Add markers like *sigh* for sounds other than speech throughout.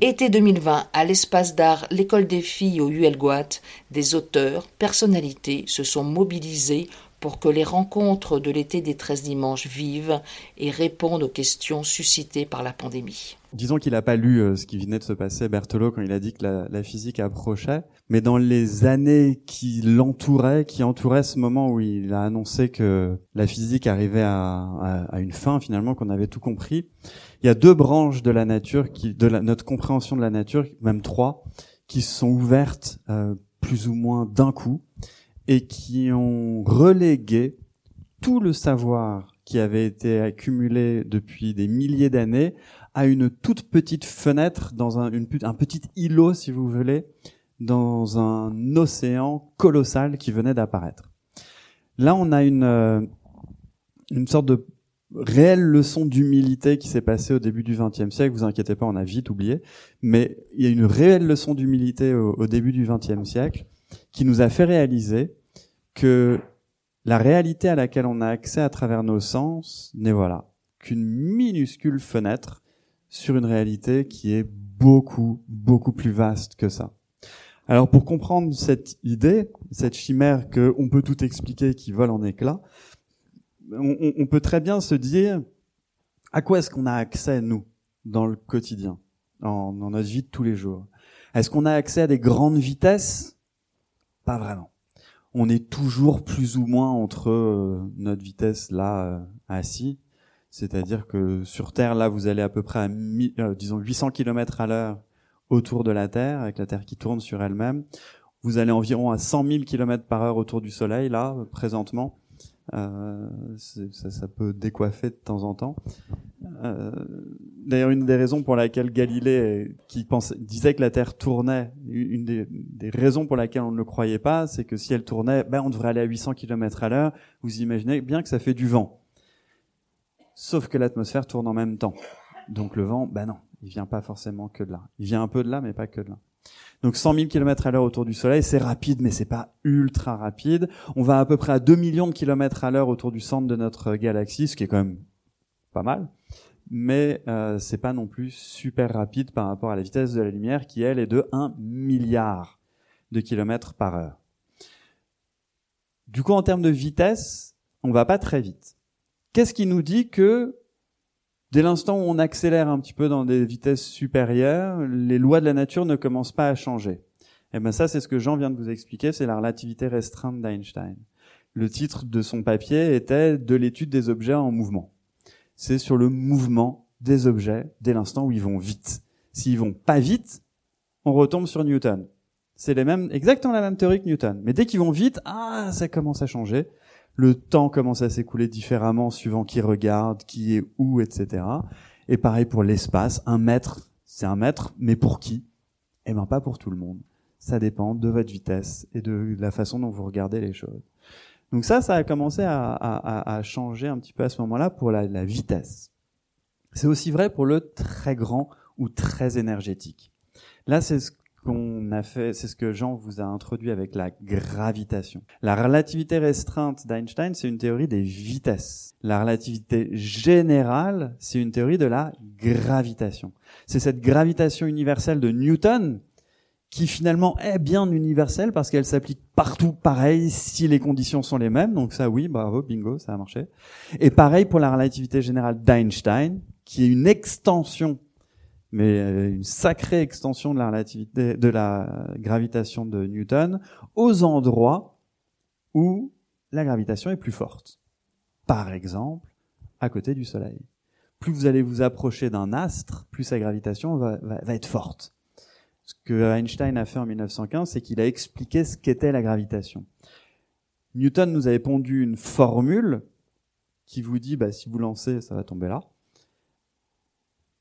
Été 2020, à l'espace d'art L'école des filles au ULGOAT, des auteurs, personnalités se sont mobilisés pour que les rencontres de l'été des 13 dimanches vivent et répondent aux questions suscitées par la pandémie. Disons qu'il n'a pas lu euh, ce qui venait de se passer, Berthelot, quand il a dit que la, physique approchait, mais dans les années qui l'entouraient, qui entouraient ce moment où il a annoncé que la physique arrivait à, une fin, finalement, qu'on avait tout compris, il y a deux branches de la nature, qui, de notre compréhension de la nature, même trois, qui se sont ouvertes euh, plus ou moins d'un coup et qui ont relégué tout le savoir qui avait été accumulé depuis des milliers d'années à une toute petite fenêtre dans un, petit îlot, si vous voulez, dans un océan colossal qui venait d'apparaître. Là, on a une, euh, une sorte de réelle leçon d'humilité qui s'est passée au début du XXe siècle. Vous inquiétez pas, on a vite oublié. Mais il y a une réelle leçon d'humilité au, au, début du XXe siècle qui nous a fait réaliser que la réalité à laquelle on a accès à travers nos sens n'est voilà qu'une minuscule fenêtre sur une réalité qui est beaucoup, beaucoup plus vaste que ça. Alors pour comprendre cette idée, cette chimère que on peut tout expliquer qui vole en éclats, on peut très bien se dire à quoi est-ce qu'on a accès nous dans le quotidien, dans notre vie de tous les jours? Est-ce qu'on a accès à des grandes vitesses? Pas vraiment. On est toujours plus ou moins entre euh, notre vitesse là euh, assis, c'est-à-dire que sur Terre là vous allez à peu près à euh, disons 800 km à l'heure autour de la Terre avec la Terre qui tourne sur elle-même. Vous allez environ à 100 000 km par heure autour du Soleil là présentement. Euh, ça, ça, peut décoiffer de temps en temps. Euh, D'ailleurs, une des raisons pour laquelle Galilée, qui pensait, disait que la Terre tournait, une des, des, raisons pour laquelle on ne le croyait pas, c'est que si elle tournait, ben on devrait aller à 800 km à l'heure. Vous imaginez bien que ça fait du vent. Sauf que l'atmosphère tourne en même temps. Donc le vent, ben non, il vient pas forcément que de là. Il vient un peu de là, mais pas que de là. Donc 100 000 km à l'heure autour du Soleil, c'est rapide, mais c'est pas ultra rapide. On va à peu près à 2 millions de kilomètres à l'heure autour du centre de notre galaxie, ce qui est quand même pas mal. Mais euh, c'est pas non plus super rapide par rapport à la vitesse de la lumière, qui elle est de 1 milliard de kilomètres par heure. Du coup, en termes de vitesse, on va pas très vite. Qu'est-ce qui nous dit que Dès l'instant où on accélère un petit peu dans des vitesses supérieures, les lois de la nature ne commencent pas à changer. Et eh ben ça, c'est ce que Jean vient de vous expliquer, c'est la relativité restreinte d'Einstein. Le titre de son papier était de l'étude des objets en mouvement. C'est sur le mouvement des objets dès l'instant où ils vont vite. S'ils vont pas vite, on retombe sur Newton. C'est les mêmes, exactement la même théorie que Newton. Mais dès qu'ils vont vite, ah, ça commence à changer le temps commence à s'écouler différemment suivant qui regarde, qui est où, etc. Et pareil pour l'espace, un mètre, c'est un mètre, mais pour qui? Eh ben pas pour tout le monde. Ça dépend de votre vitesse et de la façon dont vous regardez les choses. Donc ça, ça a commencé à, à, à changer un petit peu à ce moment-là pour la, la vitesse. C'est aussi vrai pour le très grand ou très énergétique. Là, c'est ce qu'on a fait, c'est ce que Jean vous a introduit avec la gravitation. La relativité restreinte d'Einstein, c'est une théorie des vitesses. La relativité générale, c'est une théorie de la gravitation. C'est cette gravitation universelle de Newton qui finalement est bien universelle parce qu'elle s'applique partout pareil si les conditions sont les mêmes. Donc ça, oui, bravo, bingo, ça a marché. Et pareil pour la relativité générale d'Einstein, qui est une extension mais euh, une sacrée extension de la relativité, de la gravitation de Newton aux endroits où la gravitation est plus forte. Par exemple, à côté du Soleil. Plus vous allez vous approcher d'un astre, plus sa gravitation va, va, va être forte. Ce que Einstein a fait en 1915, c'est qu'il a expliqué ce qu'était la gravitation. Newton nous avait pondu une formule qui vous dit, bah, si vous lancez, ça va tomber là.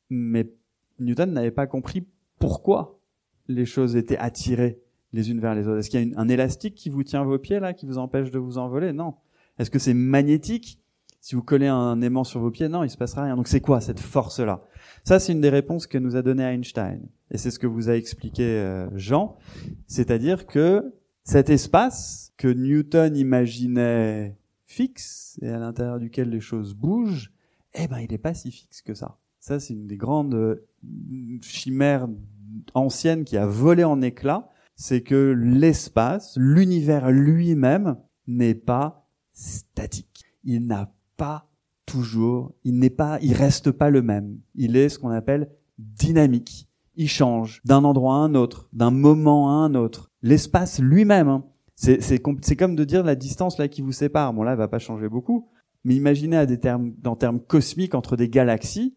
Mais Newton n'avait pas compris pourquoi les choses étaient attirées les unes vers les autres. Est-ce qu'il y a un élastique qui vous tient vos pieds là, qui vous empêche de vous envoler? Non. Est-ce que c'est magnétique? Si vous collez un aimant sur vos pieds, non, il se passera rien. Donc c'est quoi cette force-là? Ça, c'est une des réponses que nous a donné Einstein, et c'est ce que vous a expliqué euh, Jean, c'est-à-dire que cet espace que Newton imaginait fixe et à l'intérieur duquel les choses bougent, eh ben, il n'est pas si fixe que ça Ça, c'est une des grandes chimères anciennes qui a volé en éclats. C'est que l'espace, l'univers lui-même, n'est pas statique. Il n'a pas toujours, il n'est pas, il reste pas le même. Il est ce qu'on appelle dynamique. Il change d'un endroit à un autre, d'un moment à un autre. L'espace lui-même, hein, c'est, c'est, c'est comme de dire la distance là qui vous sépare. Bon là, elle va pas changer beaucoup, mais imaginez à des termes, dans termes cosmiques entre des galaxies.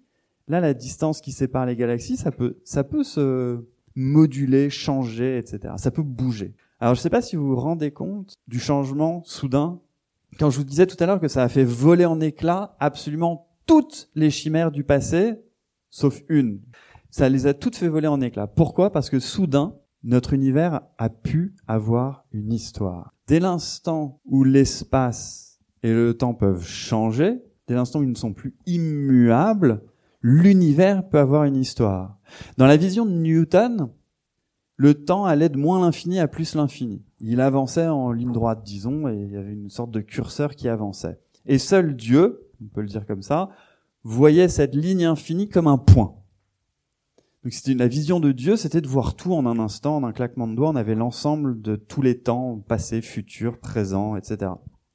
Là, la distance qui sépare les galaxies, ça peut, ça peut se moduler, changer, etc. Ça peut bouger. Alors, je sais pas si vous vous rendez compte du changement soudain. Quand je vous disais tout à l'heure que ça a fait voler en éclats absolument toutes les chimères du passé, sauf une. Ça les a toutes fait voler en éclats. Pourquoi? Parce que soudain, notre univers a pu avoir une histoire. Dès l'instant où l'espace et le temps peuvent changer, dès l'instant où ils ne sont plus immuables, l'univers peut avoir une histoire. Dans la vision de Newton, le temps allait de moins l'infini à plus l'infini. Il avançait en ligne droite, disons, et il y avait une sorte de curseur qui avançait. Et seul Dieu, on peut le dire comme ça, voyait cette ligne infinie comme un point. Donc c'était la vision de Dieu, c'était de voir tout en un instant, en un claquement de doigts. On avait l'ensemble de tous les temps, passé, futur, présent, etc.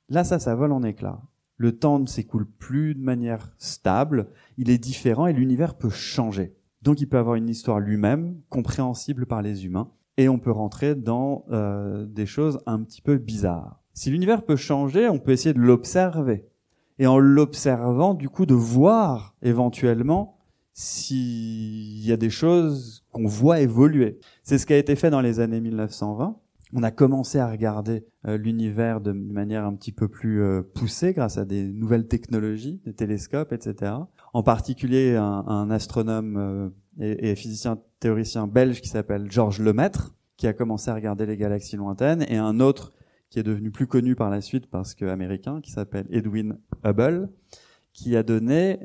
Là, ça, ça vole en éclats. Le temps ne s'écoule plus de manière stable, il est différent et l'univers peut changer. Donc il peut avoir une histoire lui-même, compréhensible par les humains, et on peut rentrer dans euh, des choses un petit peu bizarres. Si l'univers peut changer, on peut essayer de l'observer. Et en l'observant, du coup, de voir éventuellement s'il y a des choses qu'on voit évoluer. C'est ce qui a été fait dans les années 1920. On a commencé à regarder euh, l'univers de manière un petit peu plus euh, poussée grâce à des nouvelles technologies, des télescopes, etc. En particulier un, astronome euh, et, et, physicien théoricien belge qui s'appelle Georges Lemaître, qui a commencé à regarder les galaxies lointaines, et un autre qui est devenu plus connu par la suite parce que américain, qui s'appelle Edwin Hubble, qui a donné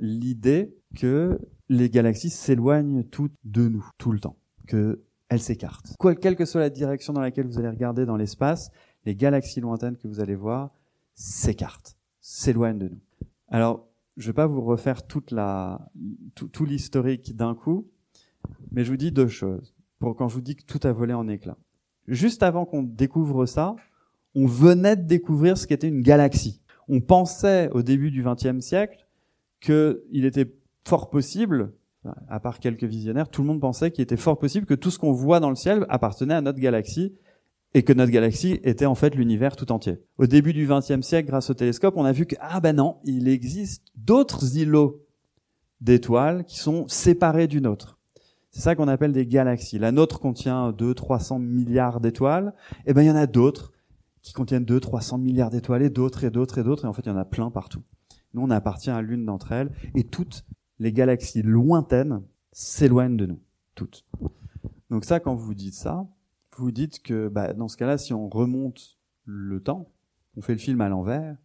l'idée que les galaxies s'éloignent toutes de nous, tout le temps, que elles s'écartent. Quoi, quelle que soit la direction dans laquelle vous allez regarder dans l'espace, les galaxies lointaines que vous allez voir s'écartent, s'éloignent de nous. Alors, je vais pas vous refaire toute la, tout, tout l'historique d'un coup, mais je vous dis deux choses. Pour quand je vous dis que tout a volé en éclats. Juste avant qu'on découvre ça, on venait de découvrir ce qu'était une galaxie. On pensait au début du XXe siècle qu'il était fort possible, à part quelques visionnaires, tout le monde pensait qu'il était fort possible que tout ce qu'on voit dans le ciel appartenait à notre galaxie et que notre galaxie était en fait l'univers tout entier. Au début du XXe siècle, grâce au télescope, on a vu que ah ben non, il existe d'autres îlots d'étoiles qui sont séparés d'une autre. C'est ça qu'on appelle des galaxies. La nôtre contient 2 300 milliards d'étoiles, et eh ben il y en a d'autres qui contiennent 2 300 milliards d'étoiles et d'autres et d'autres et d'autres et en fait il y en a plein partout. Nous on appartient à l'une d'entre elles et toutes les galaxies lointaines s'éloignent de nous, toutes. Donc ça, quand vous dites ça, vous dites que bah, dans ce cas-là, si on remonte le temps, on fait le film à l'envers,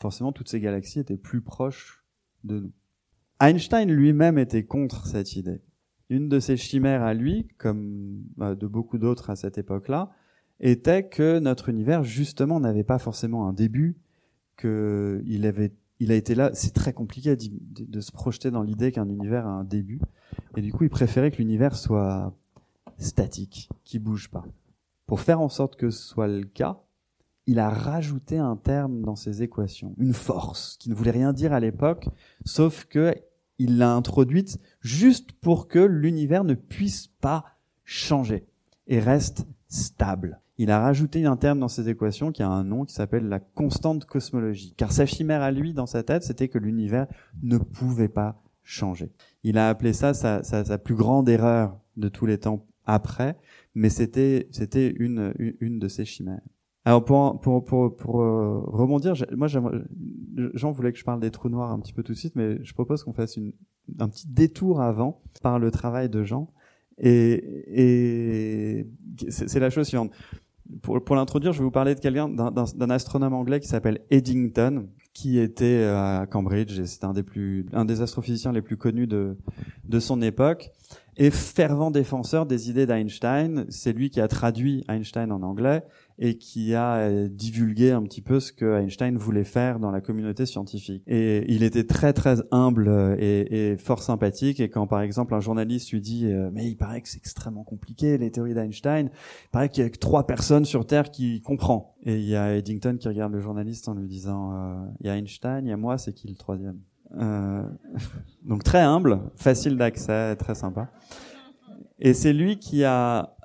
forcément toutes ces galaxies étaient plus proches de nous. Einstein lui-même était contre cette idée. Une de ses chimères à lui, comme bah, de beaucoup d'autres à cette époque-là, était que notre univers justement n'avait pas forcément un début, qu'il avait il a été là. C'est très compliqué de, se projeter dans l'idée qu'un univers a un début. Et du coup, il préférait que l'univers soit statique, qui bouge pas. Pour faire en sorte que ce soit le cas, il a rajouté un terme dans ses équations, une force, qui ne voulait rien dire à l'époque, sauf que il l'a introduite juste pour que l'univers ne puisse pas changer et reste stable il a rajouté un terme dans ses équations qui a un nom qui s'appelle la constante cosmologique. Car sa chimère à lui, dans sa tête, c'était que l'univers ne pouvait pas changer. Il a appelé ça sa, sa, plus grande erreur de tous les temps après, mais c'était c'était une, une de ses chimères. Alors pour pour pour, pour euh, rebondir, moi Jean voulait que je parle des trous noirs un petit peu tout de suite, mais je propose qu'on fasse une, un petit détour avant par le travail de Jean. Et, et c'est la chose suivante pour, l'introduire, je vais vous parler de quelqu'un, d'un astronome anglais qui s'appelle Eddington, qui était euh, à Cambridge et c'est un des plus, un des astrophysiciens les plus connus de, de son époque. et fervent défenseur des idées d'Einstein. C'est lui qui a traduit Einstein en anglais et qui a euh, divulgué un petit peu ce que Einstein voulait faire dans la communauté scientifique. Et il était très très humble euh, et, fort sympathique. Et quand par exemple un journaliste lui dit euh, mais il paraît que c'est extrêmement compliqué les théories d'Einstein, il paraît qu'il y a que trois personnes sur Terre qui comprend. Et il y a Eddington qui regarde le journaliste en lui disant il y a Einstein, il y a moi, c'est qui le troisième? *laughs* Donc très humble, facile d'accès, très sympa. Et c'est lui qui a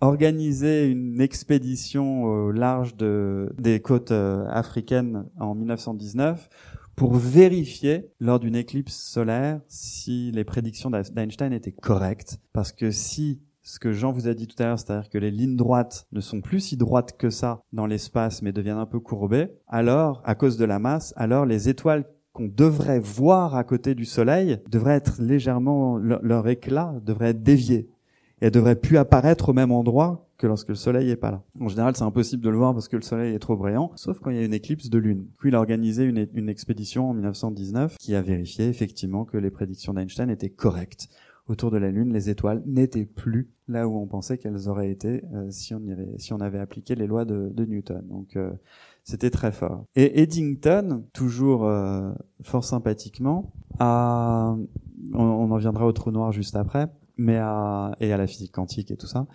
organisé une expédition au large de, des côtes euh, africaines en 1919 pour vérifier lors d'une éclipse solaire si les prédictions d'Einstein étaient correctes. Parce que si ce que Jean vous a dit tout à l'heure, c'est-à-dire que les lignes droites ne sont plus si droites que ça dans l'espace, mais deviennent un peu courbées, alors, à cause de la masse, alors les étoiles qu'on devrait voir à côté du soleil devrait être légèrement, leur, éclat devrait être dévié. Et elles devraient plus apparaître au même endroit que lorsque le soleil est pas là. En général, c'est impossible de le voir parce que le soleil est trop brillant, sauf quand il y a une éclipse de lune. Puis a organisé une, une expédition en 1919 qui a vérifié effectivement que les prédictions d'Einstein étaient correctes. Autour de la lune, les étoiles n'étaient plus là où on pensait qu'elles auraient été euh, si, on avait, si on avait appliqué les lois de, de Newton. Donc euh, c'était très fort. Et Eddington, toujours euh, fort sympathiquement, a, on, en viendra au trou noir juste après, mais à, et à la physique quantique et tout ça.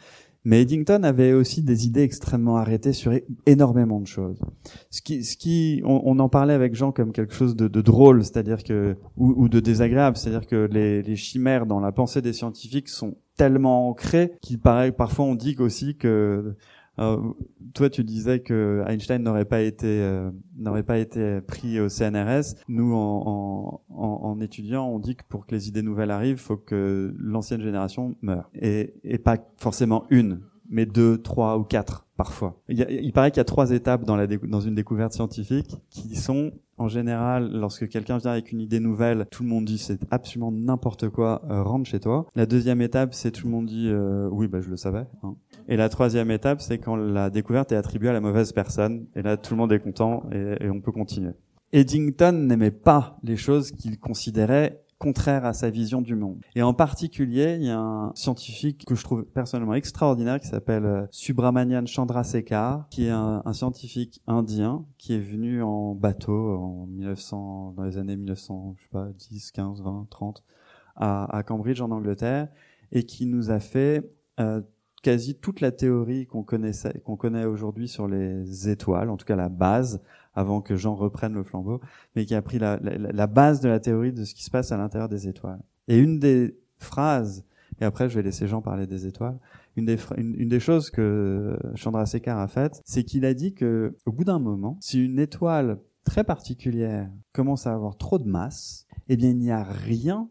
Mais Eddington avait aussi des idées extrêmement arrêtées sur énormément de choses. Ce qui, ce qui, on, en parlait avec Jean comme quelque chose de, drôle, c'est-à-dire que ou, de désagréable, c'est-à-dire que les chimères dans la pensée des scientifiques sont tellement ancrées qu'il paraît parfois on dit aussi que toi, tu disais que Einstein n'aurait pas été euh, n'aurait pas été pris au CNRS. Nous, en, en, en, étudiant, on dit que pour que les idées nouvelles arrivent, faut que l'ancienne génération meure, et, et pas forcément une, mais deux, trois ou quatre parfois. Il, il paraît qu'il y a trois étapes dans, la dans une découverte scientifique qui sont en général, lorsque quelqu'un vient avec une idée nouvelle, tout le monde dit c'est absolument n'importe quoi, euh, rentre chez toi. La deuxième étape, c'est tout le monde dit euh, oui, bah je le savais. Hein. Et la troisième étape, c'est quand la découverte est attribuée à la mauvaise personne. Et là, tout le monde est content et, et on peut continuer. Eddington n'aimait pas les choses qu'il considérait contraires à sa vision du monde. Et en particulier, il y a un scientifique que je trouve personnellement extraordinaire qui s'appelle euh, Subramanian Chandrasekhar, qui est un, scientifique indien qui est venu en bateau en 1900, dans les années 1900, je sais pas, 10, 15, 20, 30, à, à Cambridge en Angleterre, et qui nous a fait euh, quasi toute la théorie qu'on connaissait, qu'on connaît aujourd'hui sur les étoiles, en tout cas la base, avant que Jean reprenne le flambeau, mais qui a pris la, base de la théorie de ce qui se passe à l'intérieur des étoiles. Et une des phrases, et après je vais laisser Jean parler des étoiles, une des, choses que Chandra Sekhar a faites, c'est qu'il a dit que au bout d'un moment, si une étoile très particulière commence à avoir trop de masse, eh bien il n'y a rien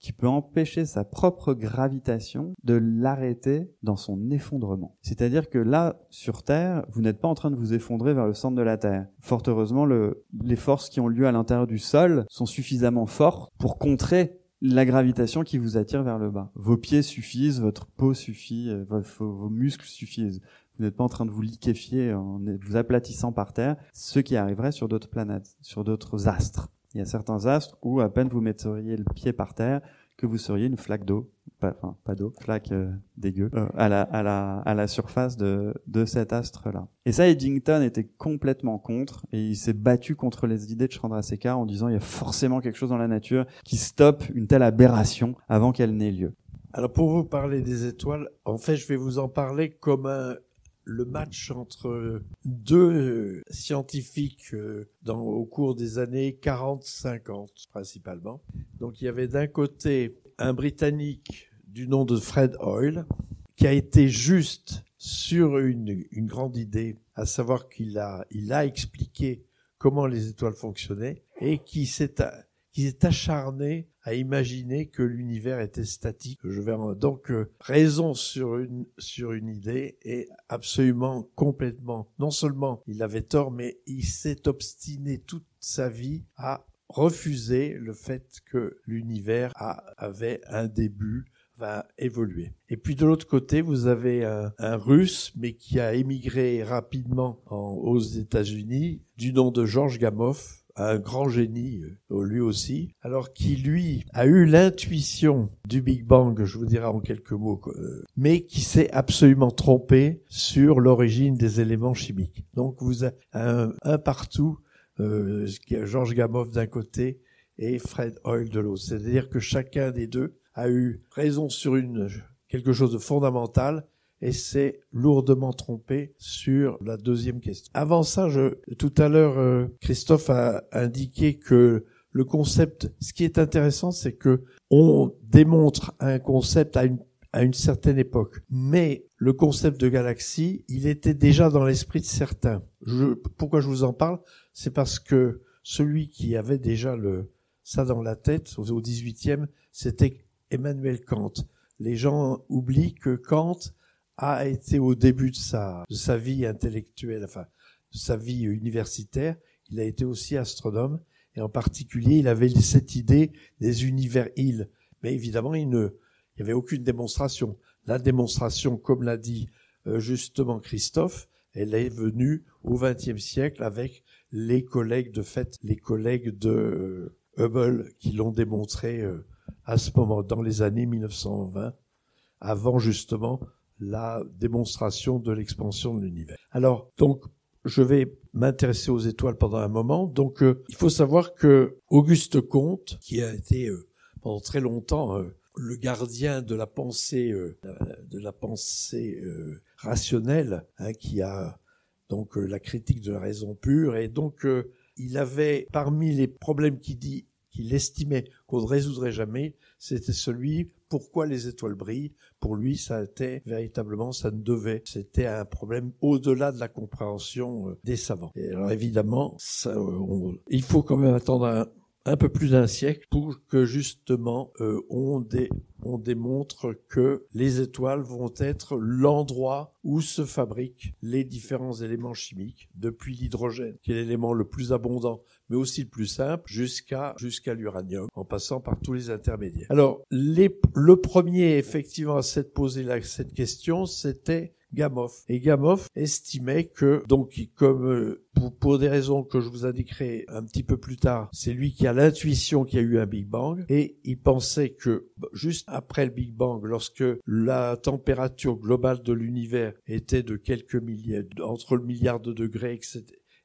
qui peut empêcher sa propre gravitation de l'arrêter dans son effondrement. C'est-à-dire que là, sur Terre, vous n'êtes pas en train de vous effondrer vers le centre de la Terre. Fort heureusement, le, les forces qui ont lieu à l'intérieur du sol sont suffisamment fortes pour contrer la gravitation qui vous attire vers le bas. Vos pieds suffisent, votre peau suffit, euh, vos, vos muscles suffisent. Vous n'êtes pas en train de vous liquéfier en vous aplatissant par terre, ce qui arriverait sur d'autres planètes, sur d'autres astres. Il y a certains astres où à peine vous metteriez le pied par terre que vous seriez une flaque d'eau, pas, enfin pas d'eau, flaque euh, dégueu, euh, à, la, à, la, à la surface de, de cet astre-là. Et ça, Eddington était complètement contre, et il s'est battu contre les idées de Chandrasekhar en disant il y a forcément quelque chose dans la nature qui stoppe une telle aberration avant qu'elle n'ait lieu. Alors pour vous parler des étoiles, en fait je vais vous en parler comme un, le match entre deux scientifiques euh, dans, au cours des années 40-50 principalement. Donc il y avait d'un côté un Britannique du nom de Fred Hoyle qui a été juste sur une, une grande idée, à savoir qu'il a, il a expliqué comment les étoiles fonctionnaient et qui s'est qui s'est acharné à imaginer que l'univers était statique. Je vais donc euh, raison sur une sur une idée et absolument complètement. Non seulement il avait tort, mais il s'est obstiné toute sa vie à refuser le fait que l'univers avait un début, va évoluer. Et puis de l'autre côté, vous avez un, un, Russe, mais qui a émigré rapidement en, aux États-Unis, du nom de Georges Gamow, un grand génie, euh, lui aussi, alors qui lui a eu l'intuition du Big Bang, je vous dirai en quelques mots, euh, mais qui s'est absolument trompé sur l'origine des éléments chimiques. Donc vous avez un, partout, euh, Georges Gamow d'un côté et Fred Hoyle de l'autre. C'est-à-dire que chacun des deux a eu raison sur une quelque chose de fondamental et s'est lourdement trompé sur la deuxième question. Avant ça, je, tout à l'heure, euh, Christophe a indiqué que le concept, ce qui est intéressant, c'est que on démontre un concept à une, à une certaine époque. Mais le concept de galaxie, il était déjà dans l'esprit de certains. Je, pourquoi je vous en parle? C'est parce que celui qui avait déjà le, ça dans la tête, au 18e, c'était Emmanuel Kant. Les gens oublient que Kant a été au début de sa, de sa vie intellectuelle, enfin, de sa vie universitaire, il a été aussi astronome, et en particulier, il avait cette idée des univers îles. Mais évidemment, il ne, il n'y avait aucune démonstration. La démonstration, comme l'a dit euh, justement Christophe, elle est venue au XXe siècle avec les collègues de fait, les collègues de euh, Hubble qui l'ont démontré euh, à ce moment, dans les années 1920, avant justement la démonstration de l'expansion de l'univers. Alors, donc, je vais m'intéresser aux étoiles pendant un moment. Donc, euh, il faut savoir que Auguste Comte, qui a été euh, pendant très longtemps euh, le gardien de la pensée, de la pensée rationnelle, hein, qui a donc la critique de la raison pure, et donc il avait parmi les problèmes qu'il dit qu'il estimait qu'on ne résoudrait jamais, c'était celui pourquoi les étoiles brillent. Pour lui, ça était véritablement, ça ne devait. C'était un problème au-delà de la compréhension euh, des savants. Et alors évidemment, ça, euh, il faut quand même attendre un, un peu plus d'un siècle pour que justement euh, on, dé, on démontre que les étoiles vont être l'endroit où se fabriquent les différents éléments chimiques, depuis l'hydrogène, qui est l'élément le plus abondant, mais aussi le plus simple, jusqu'à l'uranium, en passant par tous les intermédiaires. Alors, les, le premier effectivement à s'être posé cette question, c'était Gamow. Et Gamow estimait que, donc, comme euh, pour, des raisons que je vous indiquerai un petit peu plus tard, c'est lui qui a l'intuition qu'il y a eu un Big Bang, et il pensait que juste après le Big Bang, lorsque la température globale de l'univers était de quelques milliers, entre le milliard de degrés,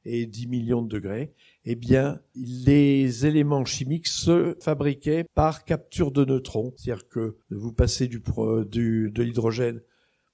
et 10 millions de degrés, eh bien, les éléments chimiques se fabriquaient par capture de neutrons. C'est-à-dire que vous passez du, du de l'hydrogène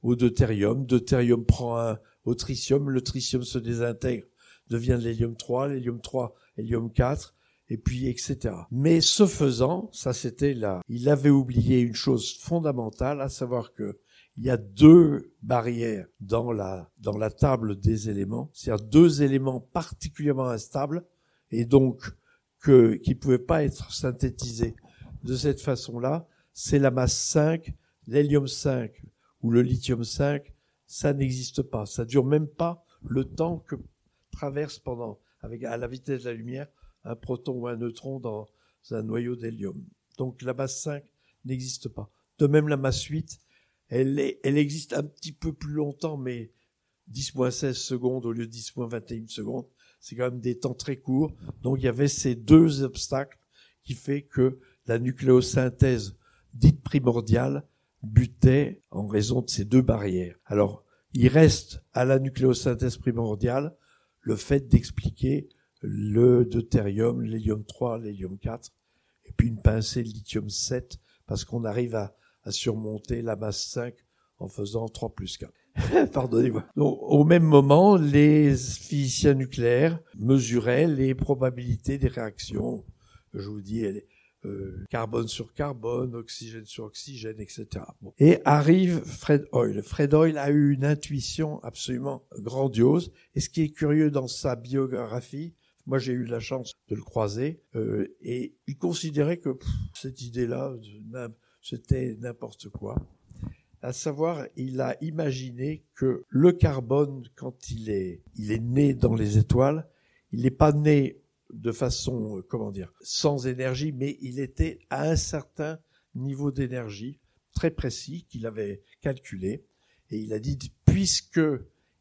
au deutérium. Deutérium prend un au tritium, le tritium se désintègre, devient de l'hélium 3, l'hélium 3, hélium 4, et puis etc. Mais ce faisant, ça c'était là, il avait oublié une chose fondamentale, à savoir que il y a deux barrières dans la, dans la table des éléments, c'est-à-dire deux éléments particulièrement instables, et donc que, qui ne pouvaient pas être synthétisés de cette façon-là, c'est la masse 5, l'hélium 5 ou le lithium 5, ça n'existe pas. Ça dure même pas le temps que traverse pendant, à la vitesse de la lumière, un proton ou un neutron dans un noyau d'hélium. Donc la masse 5 n'existe pas. De même, la masse 8, elle, est, elle existe un petit peu plus longtemps, mais 10-16 secondes au lieu de 10-21 secondes. C'est quand même des temps très courts. Donc il y avait ces deux obstacles qui fait que la nucléosynthèse dite primordiale butait en raison de ces deux barrières. Alors, il reste à la nucléosynthèse primordiale le fait d'expliquer le deutérium, l'hélium 3, l'hélium 4, et puis une pincée de lithium 7, parce qu'on arrive à, surmonter la masse 5 en faisant 3 plus 4. *laughs* Pardonnez-moi. Au même moment, les physiciens nucléaires mesuraient les probabilités des réactions. Je vous dis, euh, carbone sur carbone, oxygène sur oxygène, etc. Et arrive Fred Hoyle. Fred Hoyle a eu une intuition absolument grandiose. Et ce qui est curieux dans sa biographie, moi j'ai eu la chance de le croiser, euh, et il considérait que cette idée-là, c'était n'importe quoi. À savoir, il a imaginé que le carbone, quand il est, il est né dans les étoiles, il n'est pas né de façon, euh, comment dire, sans énergie, mais il était à un certain niveau d'énergie très précis qu'il avait calculé. Et il a dit, puisque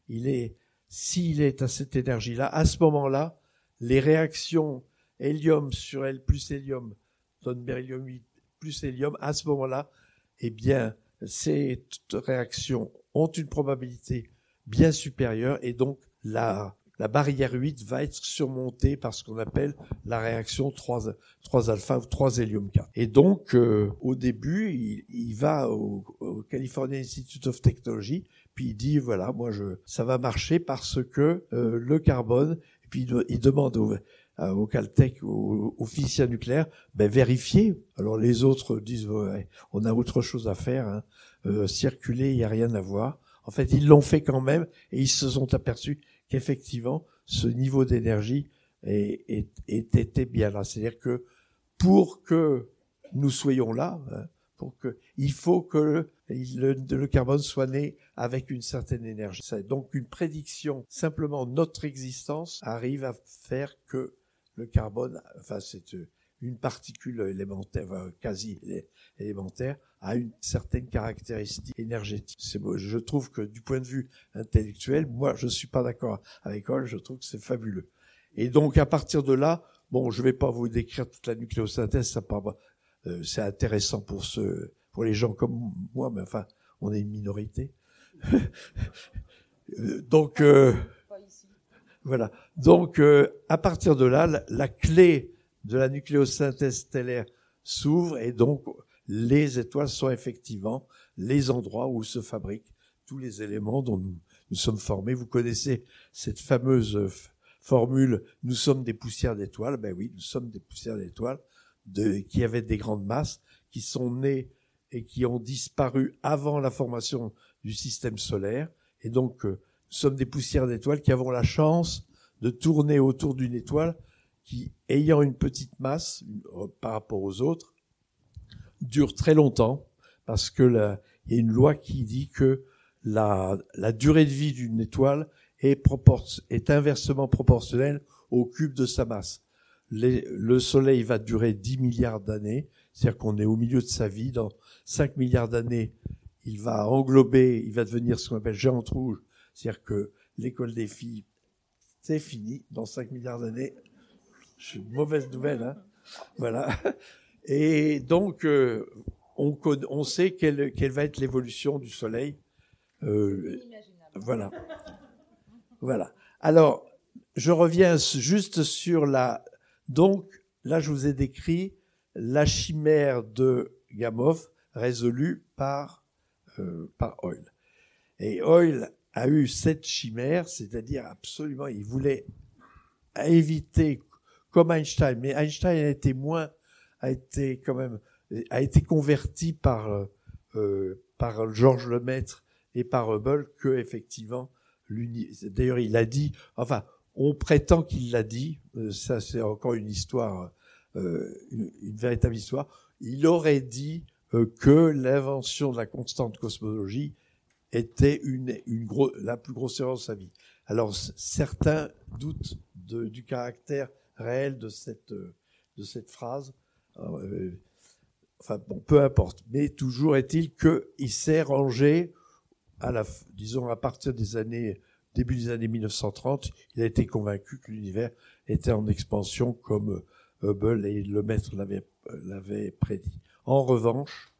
il est, s'il est à cette énergie-là, à ce moment-là, les réactions hélium sur L plus hélium donne beryllium 8 plus hélium, à ce moment-là, eh bien, ces réactions ont une probabilité bien supérieure et donc la, la barrière 8 va être surmontée par ce qu'on appelle la réaction 3, 3 alpha ou 3 hélium 4. Et donc, euh, au début, il, il va au, au, California Institute of Technology, puis il dit, voilà, moi, je, ça va marcher parce que euh, le carbone, et puis il, il demande au, au Caltech, au, au physicien nucléaire, ben, vérifier. Alors les autres disent, ouais, on a autre chose à faire, hein. euh, circuler, il n'y a rien à voir. En fait, ils l'ont fait quand même et ils se sont aperçus qu'effectivement, ce niveau d'énergie était bien là. C'est-à-dire que pour que nous soyons là, hein, pour que, il faut que le, le, carbone soit né avec une certaine énergie. Donc une prédiction, simplement notre existence arrive à faire que le carbone, enfin c'est une particule élémentaire, quasi élémentaire, a une certaine caractéristique énergétique. je trouve que du point de vue intellectuel, moi je suis pas d'accord avec Hall, je trouve que c'est fabuleux. Et donc à partir de là, bon, je vais pas vous décrire toute la nucléosynthèse, ça euh, c'est intéressant pour ceux, pour les gens comme moi, mais enfin, on est une minorité. *laughs* Euh, donc euh, voilà. Donc euh, à partir de là, la, la clé de la nucléosynthèse stellaire s'ouvre et donc les étoiles sont effectivement les endroits où se fabriquent tous les éléments dont nous, nous sommes formés. Vous connaissez cette fameuse formule nous sommes des poussières d'étoiles. Ben oui, nous sommes des poussières d'étoiles de, qui avaient des grandes masses, qui sont nées et qui ont disparu avant la formation du système solaire. Et donc, euh, nous sommes des poussières d'étoiles qui avons la chance de tourner autour d'une étoile qui, ayant une petite masse euh, par rapport aux autres, dure très longtemps parce que il y a une loi qui dit que la, durée de vie d'une étoile est, est inversement proportionnelle au cube de sa masse. Le Soleil va durer 10 milliards d'années, c'est-à-dire qu'on est au milieu de sa vie. Dans 5 milliards d'années, il va englober, il va devenir ce qu'on appelle géante rouge, c'est-à-dire que l'école des filles, c'est fini. Dans 5 milliards d'années, c'est une mauvaise nouvelle, hein voilà. *laughs* Et donc, euh, on, on, sait quelle, quelle, va être l'évolution du Soleil. Euh, voilà. Voilà. Alors, je reviens juste sur la. Donc, là, je vous ai décrit la chimère de Gamow résolue par euh, par Hoyle. Et Hoyle a eu cette chimère, c'est-à-dire absolument, il voulait éviter comme Einstein, mais Einstein a été moins a été quand même a été converti par euh, par Georges Lemaître et par Hubble que effectivement d'ailleurs il a dit enfin on prétend qu'il l'a dit euh, ça c'est encore une histoire euh, une, une, véritable histoire il aurait dit euh, que l'invention de la constante cosmologie était une, une gros, la plus grosse erreur de sa vie. Alors certains doutent de, du caractère réel de cette, de cette phrase. Euh, enfin bon, peu importe. Mais toujours est-il qu'il s'est rangé à la, disons à partir des années début des années 1930, il a été convaincu que l'univers était en expansion comme Hubble et le maître l'avait prédit. En revanche,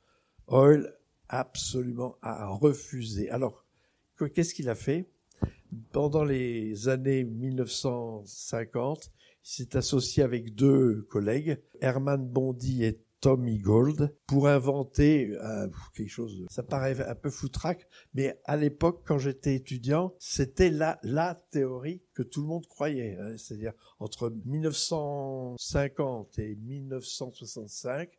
Hoyle absolument a refusé. Alors, qu'est-ce qu'il a fait? Pendant les années 1950, il s'est associé avec deux collègues, Herman Bondy et Tommy Gold, pour inventer euh, quelque chose. Ça paraît un peu foutraque, mais à l'époque, quand j'étais étudiant, c'était la, la théorie que tout le monde croyait. Hein. C'est-à-dire, entre 1950 et 1965,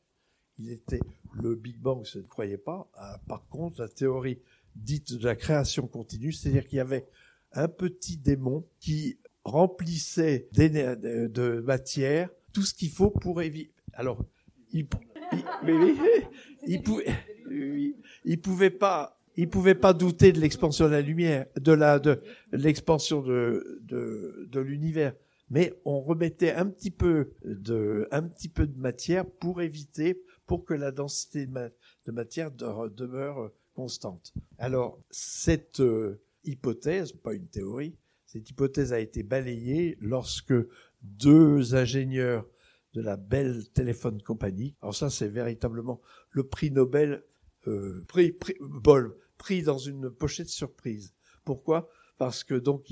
il était le Big Bang, ça ne croyait pas. Ah, par contre, la théorie dite de la création continue, c'est-à-dire qu'il y avait un petit démon qui remplissait de matière tout ce qu'il faut pour éviter. Alors, il, il, *laughs* pouvait, il pouvait pas, il pouvait pas douter de l'expansion de la lumière, de la, de, l'expansion de, de, de l'univers. Mais on remettait un petit peu de, un petit peu de matière pour éviter, pour que la densité de matière demeure constante. Alors, cette euh, hypothèse, pas une théorie, cette hypothèse a été balayée lorsque deux ingénieurs de la Bell Telephone Company. Alors ça, c'est véritablement le prix Nobel, euh, prix, prix, bol, pris dans une pochette surprise. Pourquoi? Parce que donc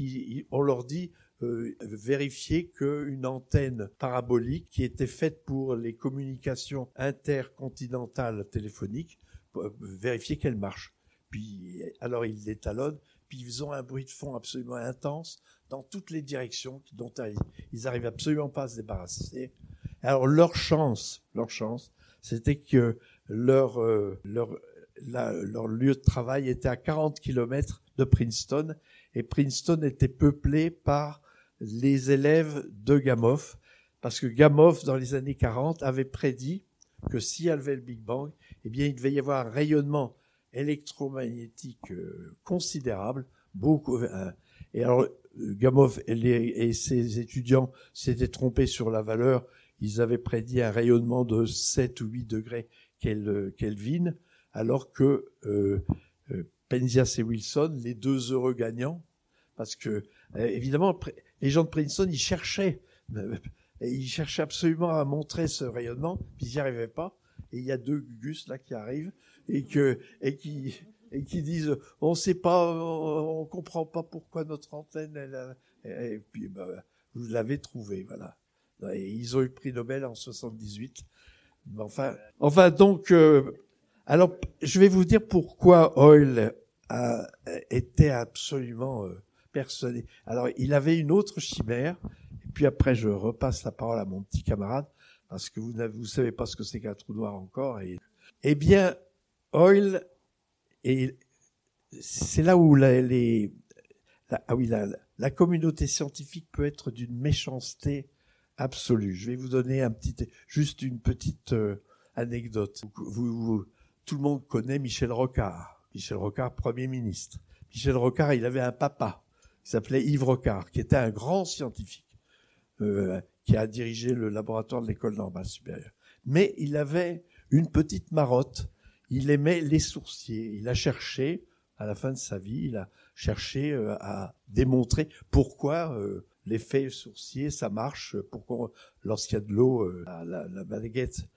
on leur dit euh, vérifier qu'une antenne parabolique qui était faite pour les communications intercontinentales téléphoniques, euh, vérifier qu'elle marche. Puis alors ils l'étalonnent, puis ils ont un bruit de fond absolument intense dans toutes les directions dont ils arrivent absolument pas à se débarrasser. Alors leur chance, leur chance, c'était que leur euh, leur leur lieu de travail était à 40 km de Princeton et Princeton était peuplé par les élèves de Gamow parce que Gamow dans les années 40 avait prédit que si elle avait le Big Bang, eh bien il devait y avoir un rayonnement électromagnétique euh, considérable, beaucoup. Euh, et alors Gamow et, et ses étudiants s'étaient trompés sur la valeur ils avaient prédit un rayonnement de 7 ou 8 degrés Kelvin, alors que euh, euh, Penzias et Wilson, les deux heureux gagnants, parce que euh, évidemment les gens de Princeton, ils cherchaient, ils cherchaient absolument à montrer ce rayonnement, puis ils n'y arrivaient pas. Et il y a deux Gus là qui arrivent et que et qui et qui disent on sait pas, on, comprend pas pourquoi notre antenne, elle, et puis ben, vous l'avez trouvé, voilà. Ils ont eu prix Nobel en 78. Enfin, enfin donc, euh, alors je vais vous dire pourquoi Hoyle a, été absolument euh. Alors, il avait une autre chimère. Et puis après, je repasse la parole à mon petit camarade parce que vous ne savez pas ce que c'est qu'un trou noir encore. Et, eh bien, Hoyle et c'est là où la, les, ah oui, la, la communauté scientifique peut être d'une méchanceté absolue. Je vais vous donner un petit, juste une petite euh, anecdote. Vous, tout le monde connaît Michel Rocard. Michel Rocard, Premier ministre. Michel Rocard, il avait un papa qui s'appelait Yves Rocard, qui était un grand scientifique, euh, qui a dirigé le laboratoire de l'école normale supérieure. Mais il avait une petite marotte. Il aimait les sourciers. Il a cherché, à la fin de sa vie, il a cherché euh, à démontrer pourquoi euh, l'effet sourcier, ça marche pour lorsqu'il y a de l'eau, euh, la, la baguette.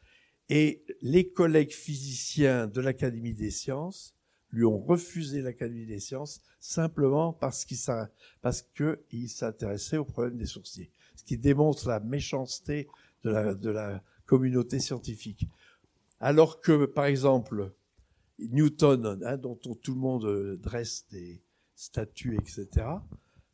Et les collègues physiciens de l'Académie des sciences lui ont refusé l'Académie des sciences simplement parce qu'il s'intéressait au problème des sourciers. Ce qui démontre la méchanceté de la, de la communauté scientifique. Alors que, par exemple, Newton, hein, dont tout le monde dresse des statues, etc.,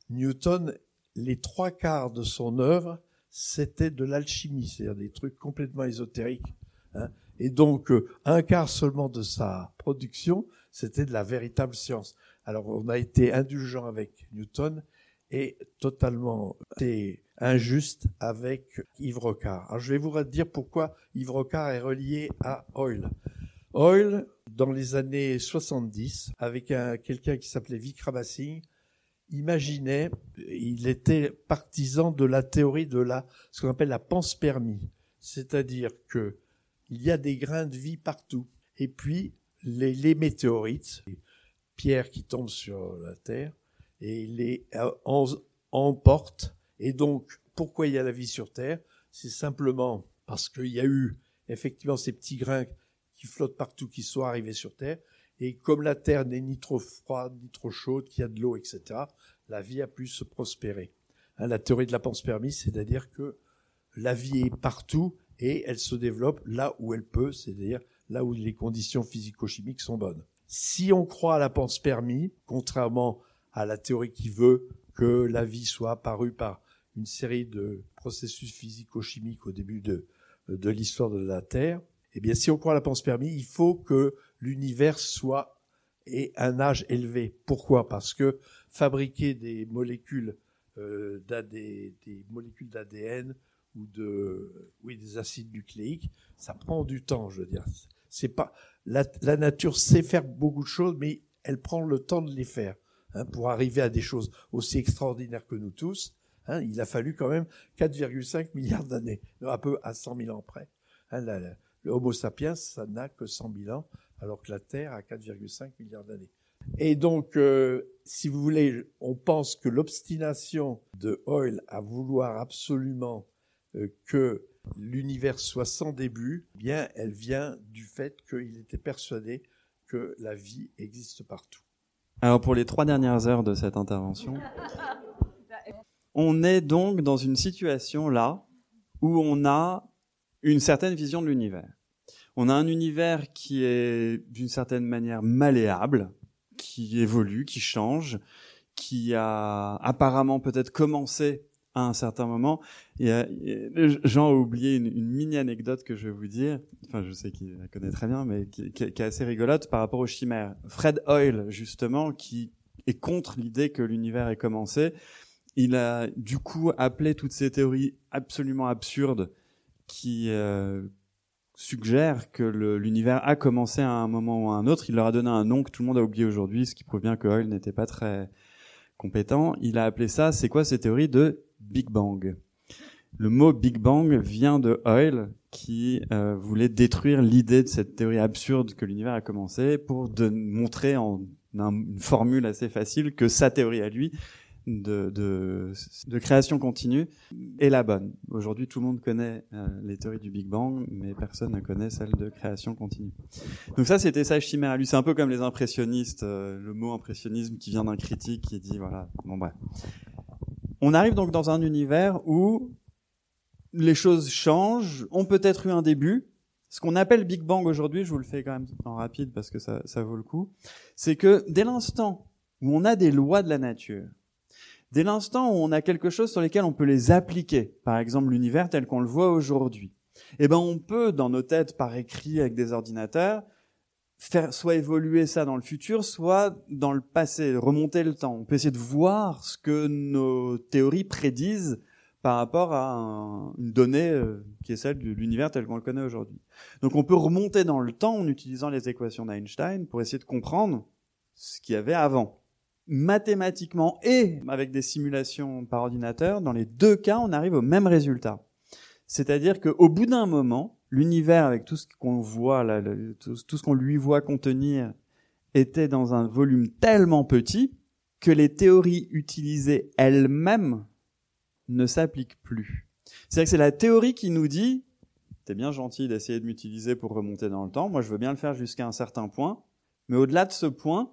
Newton les trois quarts de son œuvre, c'était de l'alchimie, c'est-à-dire des trucs complètement ésotériques. Hein. Et donc, euh, un quart seulement de sa production, c'était de la véritable science. Alors, on a été indulgent avec Newton et totalement injuste avec Yves Rocard. Alors, je vais vous dire pourquoi Yves Rocard est relié à Hoyle. Hoyle, dans les années 70, avec quelqu'un qui s'appelait Vikramasinghe, imaginait, il était partisan de la théorie de la, ce qu'on appelle la panspermie. C'est-à-dire que il y a des grains de vie partout. Et puis, les, les météorites, les pierres qui tombent sur la Terre, et les en, emportent. Et donc, pourquoi il y a la vie sur Terre? C'est simplement parce qu'il y a eu effectivement ces petits grains qui flottent partout, qui sont arrivés sur Terre, et comme la Terre n'est ni trop froide, ni trop chaude, qu'il y a de l'eau, etc., la vie a pu se prospérer. Hein, la théorie de la panspermie, c'est-à-dire que la vie est partout et elle se développe là où elle peut, c'est-à-dire là où les conditions physico-chimiques sont bonnes. Si on croit à la panspermie, contrairement à la théorie qui veut que la vie soit apparue par une série de processus physico-chimiques au début de, de l'histoire de la Terre, eh bien, si on croit à la panspermie, il faut que l'univers soit et un âge élevé. Pourquoi? Parce que fabriquer des molécules euh, des molécules d'ADN ou de oui des acides nucléiques, ça prend du temps, je veux dire. C'est pas la, la, nature sait faire beaucoup de choses, mais elle prend le temps de les faire hein, pour arriver à des choses aussi extraordinaires que nous tous. Hein, il a fallu quand même 4,5 milliards d'années, un peu à 100 000 ans près. Hein, le Homo sapiens, ça n'a que 100 000 ans, alors que la Terre a 4,5 milliards d'années. Et donc, euh, si vous voulez, on pense que l'obstination de Hoyle à vouloir absolument euh, que l'univers soit sans début, eh bien, elle vient du fait qu'il était persuadé que la vie existe partout. Alors pour les trois dernières heures de cette intervention, on est donc dans une situation là où on a une certaine vision de l'univers. On a un univers qui est d'une certaine manière malléable, qui évolue, qui change, qui a apparemment peut-être commencé à un certain moment. Jean a oublié une, mini anecdote que je vais vous dire. Enfin, je sais qu'il la connaît très bien, mais qui, est assez rigolote par rapport aux chimères. Fred Hoyle, justement, qui est contre l'idée que l'univers ait commencé, il a du coup appelé toutes ces théories absolument absurdes qui euh, suggèrent que l'univers a commencé à un moment ou à un autre. Il leur a donné un nom que tout le monde a oublié aujourd'hui, ce qui prouve bien que Hoyle n'était pas très compétent. Il a appelé ça, c'est quoi ces théories de Big Bang Le mot Big Bang vient de Hoyle, qui euh, voulait détruire l'idée de cette théorie absurde que l'univers a commencé pour de montrer en une formule assez facile que sa théorie à lui de, de, de, création continue est la bonne. Aujourd'hui, tout le monde connaît euh, les théories du Big Bang, mais personne ne connaît celle de création continue. Donc ça, c'était sa chimère à lui. C'est un peu comme les impressionnistes, euh, le mot impressionnisme qui vient d'un critique qui dit, voilà, bon bref. On arrive donc dans un univers où les choses changent, ont peut-être eu un début. Ce qu'on appelle Big Bang aujourd'hui, je vous le fais quand même en rapide parce que ça, vaut le coup, c'est que dès l'instant où on a des lois de la nature, Dès l'instant où on a quelque chose sur lequel on peut les appliquer, par exemple l'univers tel qu'on le voit aujourd'hui, eh ben on peut dans nos têtes par écrit avec des ordinateurs faire soit évoluer ça dans le futur, soit dans le passé, remonter le temps. On peut essayer de voir ce que nos théories prédisent par rapport à une donnée euh, qui est celle de l'univers tel qu'on le connaît aujourd'hui. Donc on peut remonter dans le temps en utilisant les équations d'Einstein pour essayer de comprendre ce qu'il y avait avant mathématiquement et avec des simulations par ordinateur, dans les deux cas, on arrive au même résultat. C'est-à-dire qu'au bout d'un moment, l'univers, avec tout ce qu'on voit, là, tout, ce qu'on lui voit contenir, était dans un volume tellement petit que les théories utilisées elles-mêmes ne s'appliquent plus. C'est-à-dire que c'est la théorie qui nous dit, t'es bien gentil d'essayer de m'utiliser pour remonter dans le temps, moi je veux bien le faire jusqu'à un certain point, mais au-delà de ce point,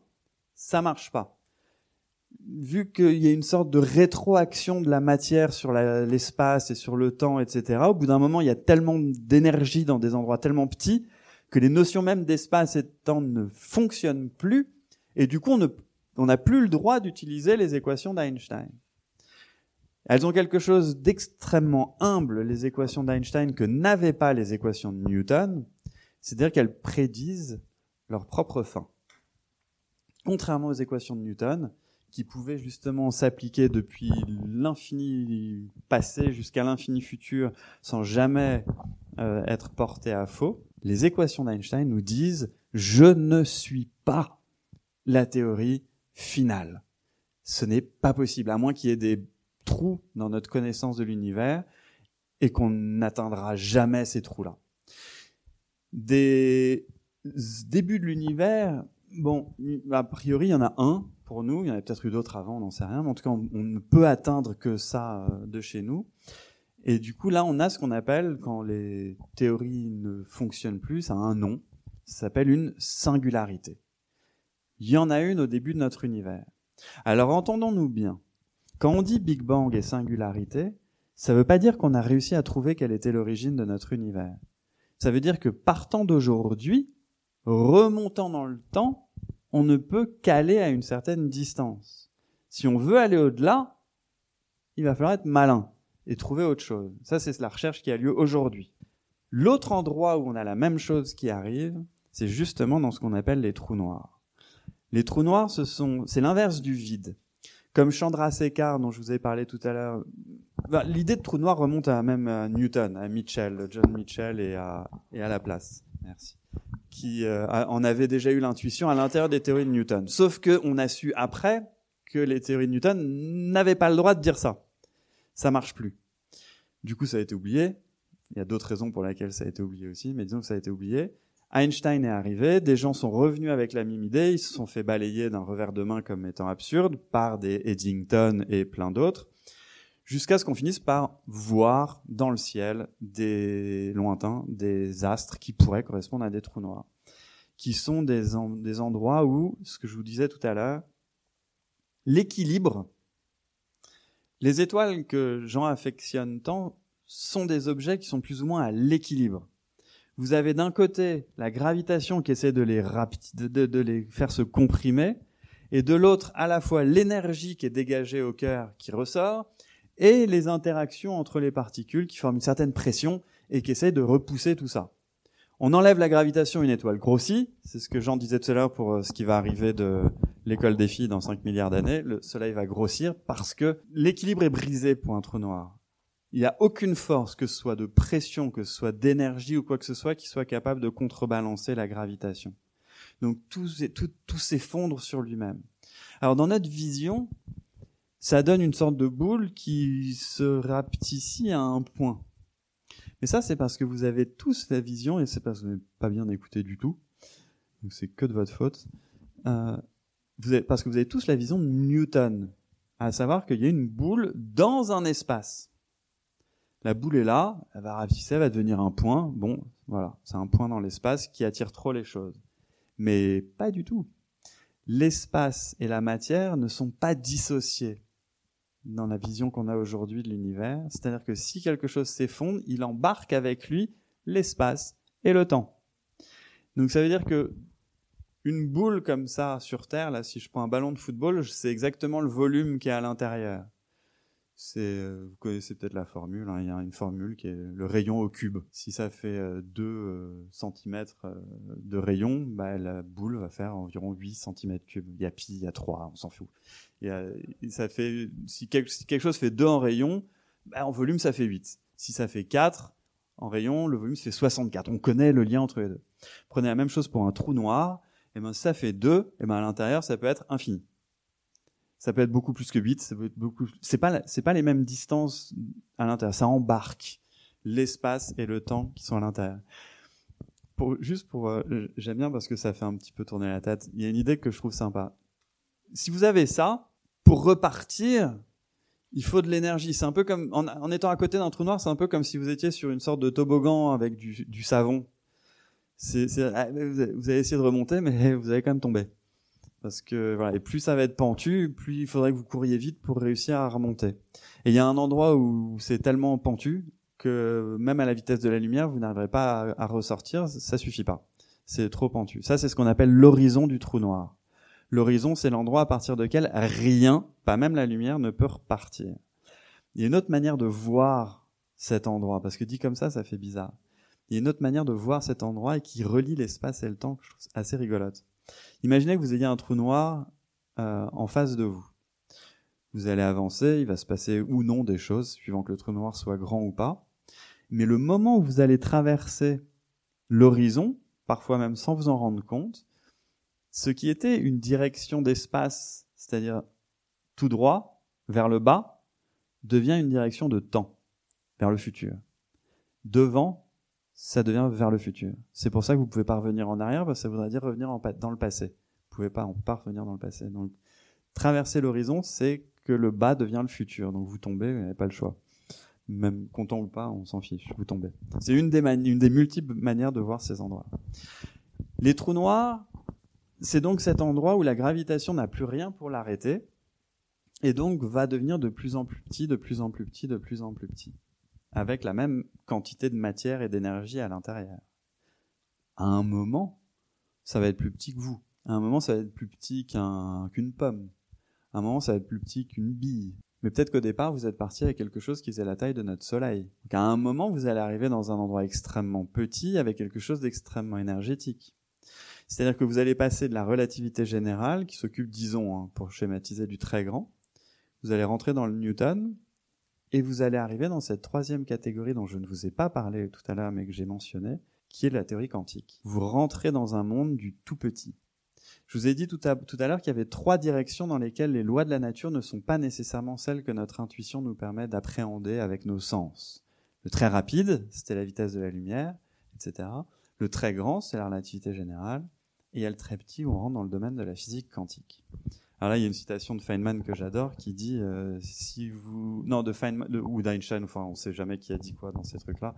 ça marche pas vu qu'il y a une sorte de rétroaction de la matière sur l'espace et sur le temps, etc., au bout d'un moment, il y a tellement d'énergie dans des endroits tellement petits que les notions même d'espace et de temps ne fonctionnent plus, et du coup, on n'a plus le droit d'utiliser les équations d'Einstein. Elles ont quelque chose d'extrêmement humble, les équations d'Einstein, que n'avaient pas les équations de Newton, c'est-à-dire qu'elles prédisent leur propre fin. Contrairement aux équations de Newton, qui pouvait justement s'appliquer depuis l'infini passé jusqu'à l'infini futur sans jamais euh, être porté à faux, les équations d'Einstein nous disent je ne suis pas la théorie finale. Ce n'est pas possible, à moins qu'il y ait des trous dans notre connaissance de l'univers et qu'on n'atteindra jamais ces trous-là. Des débuts de l'univers, bon, a priori, il y en a un pour nous. Il y en a peut-être eu d'autres avant, on n'en sait rien. Mais en tout cas, on, ne peut atteindre que ça euh, de chez nous. Et du coup, là, on a ce qu'on appelle, quand les théories ne fonctionnent plus, ça a un nom. Ça s'appelle une singularité. Il y en a une au début de notre univers. Alors, entendons-nous bien. Quand on dit Big Bang et singularité, ça ne veut pas dire qu'on a réussi à trouver quelle était l'origine de notre univers. Ça veut dire que partant d'aujourd'hui, remontant dans le temps, on ne peut qu'aller à une certaine distance. Si on veut aller au-delà, il va falloir être malin et trouver autre chose. Ça, c'est la recherche qui a lieu aujourd'hui. L'autre endroit où on a la même chose qui arrive, c'est justement dans ce qu'on appelle les trous noirs. Les trous noirs, ce sont, c'est l'inverse du vide. Comme Chandrasekhar, dont je vous ai parlé tout à l'heure, bah, l'idée de trou noir remonte à même à Newton, à Mitchell, John Mitchell et à, et à Laplace. Merci qui euh, en avait déjà eu l'intuition à l'intérieur des théories de Newton. Sauf que on a su après que les théories de Newton n'avaient pas le droit de dire ça. Ça marche plus. Du coup, ça a été oublié. Il y a d'autres raisons pour lesquelles ça a été oublié aussi, mais disons que ça a été oublié. Einstein est arrivé, des gens sont revenus avec la même idée, ils se sont fait balayer d'un revers de main comme étant absurde par des Eddington et plein d'autres, jusqu'à ce qu'on finisse par voir dans le ciel des lointains, des astres qui pourraient correspondre à des trous noirs, qui sont des, endroits où, ce que je vous disais tout à l'heure, l'équilibre, les étoiles que Jean affectionne tant sont des objets qui sont plus ou moins à l'équilibre. Vous avez d'un côté la gravitation qui essaie de les, de les faire se comprimer, et de l'autre à la fois l'énergie qui est dégagée au cœur qui ressort, et les interactions entre les particules qui forment une certaine pression et qui essaient de repousser tout ça. On enlève la gravitation, une étoile grossit, c'est ce que Jean disait tout à l'heure pour euh, ce qui va arriver de l'école des filles dans 5 milliards d'années, le Soleil va grossir parce que l'équilibre est brisé pour un trou noir. Il n'y a aucune force, que ce soit de pression, que ce soit d'énergie ou quoi que ce soit, qui soit capable de contrebalancer la gravitation. Donc tout, s'effondre sur lui-même. Alors dans notre vision, ça donne une sorte de boule qui se rapetit à un point. Mais ça, c'est parce que vous avez tous la vision, et c'est parce que vous n'avez pas bien écouté du tout, donc c'est que de votre faute, euh, vous avez, parce que vous avez tous la vision de Newton, à savoir qu'il y a une boule dans un espace. La boule est là, elle va rapetisser, elle va devenir un point. Bon, voilà, c'est un point dans l'espace qui attire trop les choses. Mais pas du tout. L'espace et la matière ne sont pas dissociés dans la vision qu'on a aujourd'hui de l'univers. C'est-à-dire que si quelque chose s'effondre, il embarque avec lui l'espace et le temps. Donc ça veut dire que une boule comme ça sur Terre, là, si je prends un ballon de football, c'est exactement le volume qui est à l'intérieur. C'est, euh, vous connaissez peut-être la formule, hein, il y a une formule qui est le rayon au cube. Si ça fait 2 euh, cm euh, de rayon, bah, la boule va faire environ 8 cm cubes. Il y a pi, il y a 3, on s'en fout. ça fait, si quelque, chose fait 2 en rayon, bah, en volume ça fait 8. Si ça fait 4 en rayon, le volume c'est 64. On connaît le lien entre les deux. Prenez la même chose pour un trou noir, et ben ça fait 2, et ben à l'intérieur ça peut être infini ça peut être beaucoup plus que 8, ça peut être beaucoup c'est pas c'est pas les mêmes distances à l'intérieur, ça embarque l'espace et le temps qui sont à l'intérieur. Pour, juste pour euh, j'aime bien parce que ça fait un petit peu tourner la tête. Il y a une idée que je trouve sympa. Si vous avez ça, pour repartir, il faut de l'énergie. C'est un peu comme en, étant à côté d'un trou noir, c'est un peu comme si vous étiez sur une sorte de toboggan avec du, du savon. C'est, ah, vous allez essayer de remonter, mais *laughs* vous allez quand même tomber. Parce que voilà, et plus ça va être pentu, plus il faudrait que vous couriez vite pour réussir à remonter. Et il y a un endroit où c'est tellement pentu que même à la vitesse de la lumière, vous n'arriverez pas à, ressortir, ça suffit pas. C'est trop pentu. Ça, c'est ce qu'on appelle l'horizon du trou noir. L'horizon, c'est l'endroit à partir de quel rien, pas même la lumière, ne peut repartir. Il y a une autre manière de voir cet endroit, parce que dit comme ça, ça fait bizarre. Il y a une autre manière de voir cet endroit et qui relie l'espace et le temps je trouve assez rigolote. Imaginez que vous ayez un trou noir euh, en face de vous. Vous allez avancer, il va se passer ou non des choses, suivant que le trou noir soit grand ou pas. Mais le moment où vous allez traverser l'horizon, parfois même sans vous en rendre compte, ce qui était une direction d'espace, c'est-à-dire tout droit, vers le bas, devient une direction de temps, vers le futur. Devant, ça devient vers le futur. C'est pour ça que vous pouvez pas revenir en arrière, parce que ça voudrait dire revenir en, dans le passé. Vous pouvez pas, on pas revenir dans le passé. Donc, traverser l'horizon, c'est que le bas devient le futur. Donc, vous tombez, vous n'avez pas le choix. Même content ou pas, on s'en fiche, vous tombez. C'est une des multiples manières de voir ces endroits. Les trous noirs, c'est donc cet endroit où la gravitation n'a plus rien pour l'arrêter, et donc va devenir de plus en plus petit, de plus en plus petit, de plus en plus petit avec la même quantité de matière et d'énergie à l'intérieur. À un moment, ça va être plus petit que vous. À un moment, ça va être plus petit qu'une pomme. À un moment, ça va être plus petit qu'une bille. Mais peut-être qu'au départ, vous êtes parti avec quelque chose qui faisait la taille de notre soleil. Donc à un moment, vous allez arriver dans un endroit extrêmement petit avec quelque chose d'extrêmement énergétique. C'est-à-dire que vous allez passer de la relativité générale, qui s'occupe, disons, hein, pour schématiser, du très grand, vous allez rentrer dans le Newton, et vous allez arriver dans cette troisième catégorie dont je ne vous ai pas parlé tout à l'heure, mais que j'ai mentionné, qui est la théorie quantique. Vous rentrez dans un monde du tout petit. Je vous ai dit tout à, tout à l'heure qu'il y avait trois directions dans lesquelles les lois de la nature ne sont pas nécessairement celles que notre intuition nous permet d'appréhender avec nos sens. Le très rapide, c'était la vitesse de la lumière, etc. Le très grand, c'est la relativité générale, et il y a le très petit où on rentre dans le domaine de la physique quantique. Alors là, il y a une citation de Feynman que j'adore qui dit euh, si vous non de Feynman ou d'Einstein, enfin on sait jamais qui a dit quoi dans ces trucs-là,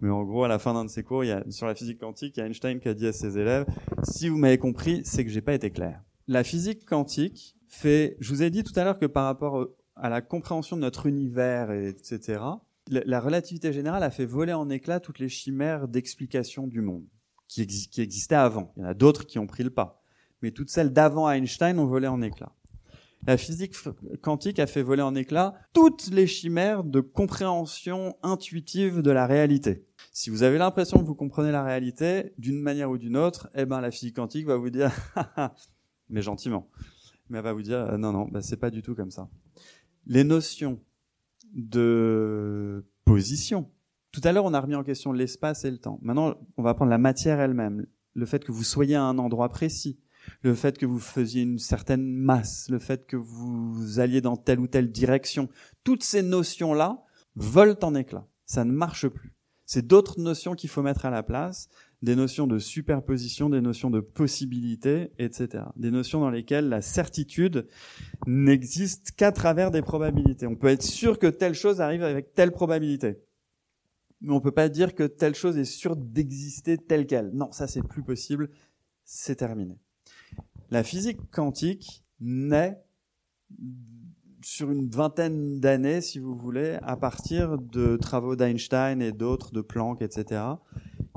mais en gros à la fin d'un de ses cours, il y a sur la physique quantique, il y a Einstein qui a dit à ses élèves si vous m'avez compris, c'est que j'ai pas été clair. La physique quantique fait, je vous ai dit tout à l'heure que par rapport à la compréhension de notre univers, etc., la relativité générale a fait voler en éclats toutes les chimères d'explication du monde qui, qui existaient avant. Il y en a d'autres qui ont pris le pas mais toutes celles d'avant Einstein ont volé en éclats. La physique quantique a fait voler en éclats toutes les chimères de compréhension intuitive de la réalité. Si vous avez l'impression que vous comprenez la réalité d'une manière ou d'une autre, eh ben la physique quantique va vous dire, *laughs* mais gentiment, mais elle va vous dire non non, bah, c'est pas du tout comme ça. Les notions de position. Tout à l'heure, on a remis en question l'espace et le temps. Maintenant, on va prendre la matière elle-même, le fait que vous soyez à un endroit précis, le fait que vous faisiez une certaine masse, le fait que vous alliez dans telle ou telle direction, toutes ces notions-là volent en éclats. Ça ne marche plus. C'est d'autres notions qu'il faut mettre à la place, des notions de superposition, des notions de possibilité, etc. Des notions dans lesquelles la certitude n'existe qu'à travers des probabilités. On peut être sûr que telle chose arrive avec telle probabilité. Mais on peut pas dire que telle chose est sûre d'exister telle qu'elle. Non, ça c'est plus possible. C'est terminé. La physique quantique naît sur une vingtaine d'années, si vous voulez, à partir de travaux d'Einstein et d'autres, de Planck, etc.,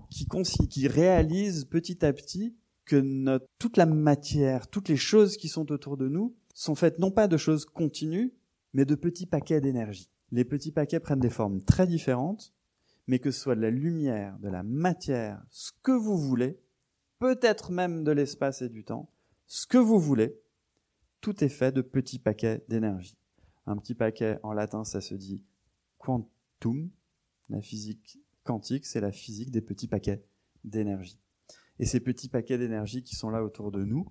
qui, qui réalisent petit à petit que notre, toute la matière, toutes les choses qui sont autour de nous sont faites non pas de choses continues, mais de petits paquets d'énergie. Les petits paquets prennent des formes très différentes, mais que ce soit de la lumière, de la matière, ce que vous voulez, peut-être même de l'espace et du temps, ce que vous voulez, tout est fait de petits paquets d'énergie. Un petit paquet en latin, ça se dit quantum. La physique quantique, c'est la physique des petits paquets d'énergie. Et ces petits paquets d'énergie qui sont là autour de nous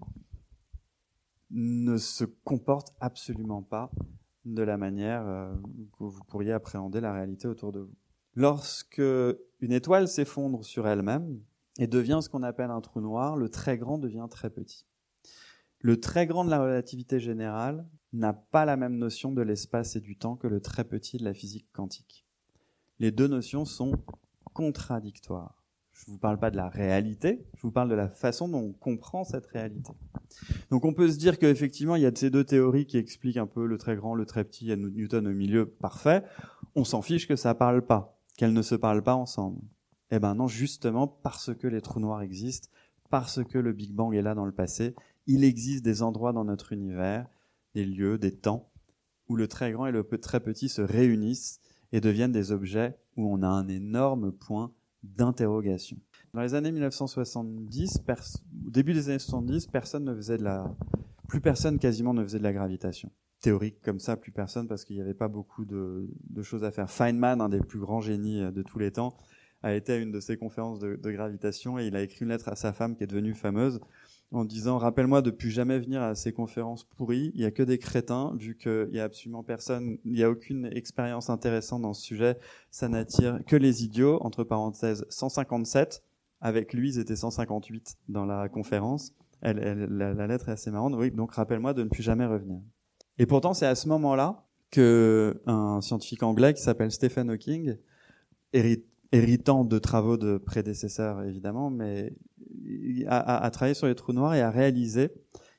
ne se comportent absolument pas de la manière euh, que vous pourriez appréhender la réalité autour de vous. Lorsque une étoile s'effondre sur elle-même et devient ce qu'on appelle un trou noir, le très grand devient très petit. Le très grand de la relativité générale n'a pas la même notion de l'espace et du temps que le très petit de la physique quantique. Les deux notions sont contradictoires. Je ne vous parle pas de la réalité, je vous parle de la façon dont on comprend cette réalité. Donc on peut se dire qu'effectivement, il y a ces deux théories qui expliquent un peu le très grand, le très petit, il y a Newton au milieu, parfait. On s'en fiche que ça ne parle pas, qu'elles ne se parlent pas ensemble. Eh ben non, justement parce que les trous noirs existent, parce que le Big Bang est là dans le passé, il existe des endroits dans notre univers, des lieux, des temps, où le très grand et le très petit se réunissent et deviennent des objets où on a un énorme point d'interrogation. Dans les années 1970, au début des années 70, personne ne faisait la, plus personne quasiment ne faisait de la gravitation. Théorique comme ça, plus personne parce qu'il n'y avait pas beaucoup de, choses à faire. Feynman, un des plus grands génies de tous les temps, a été à une de ses conférences de gravitation et il a écrit une lettre à sa femme qui est devenue fameuse en disant rappelle-moi de plus jamais venir à ces conférences pourries. Il y a que des crétins, vu qu'il y a absolument personne, il n'y a aucune expérience intéressante dans ce sujet. Ça n'attire que les idiots. Entre parenthèses, 157. Avec lui, ils étaient 158 dans la conférence. La, lettre est assez marrante. Oui, donc rappelle-moi de ne plus jamais revenir. Et pourtant, c'est à ce moment-là que un scientifique anglais qui s'appelle Stephen Hawking, héritant de travaux de prédécesseurs évidemment, mais a, a, travaillé sur les trous noirs et a réalisé,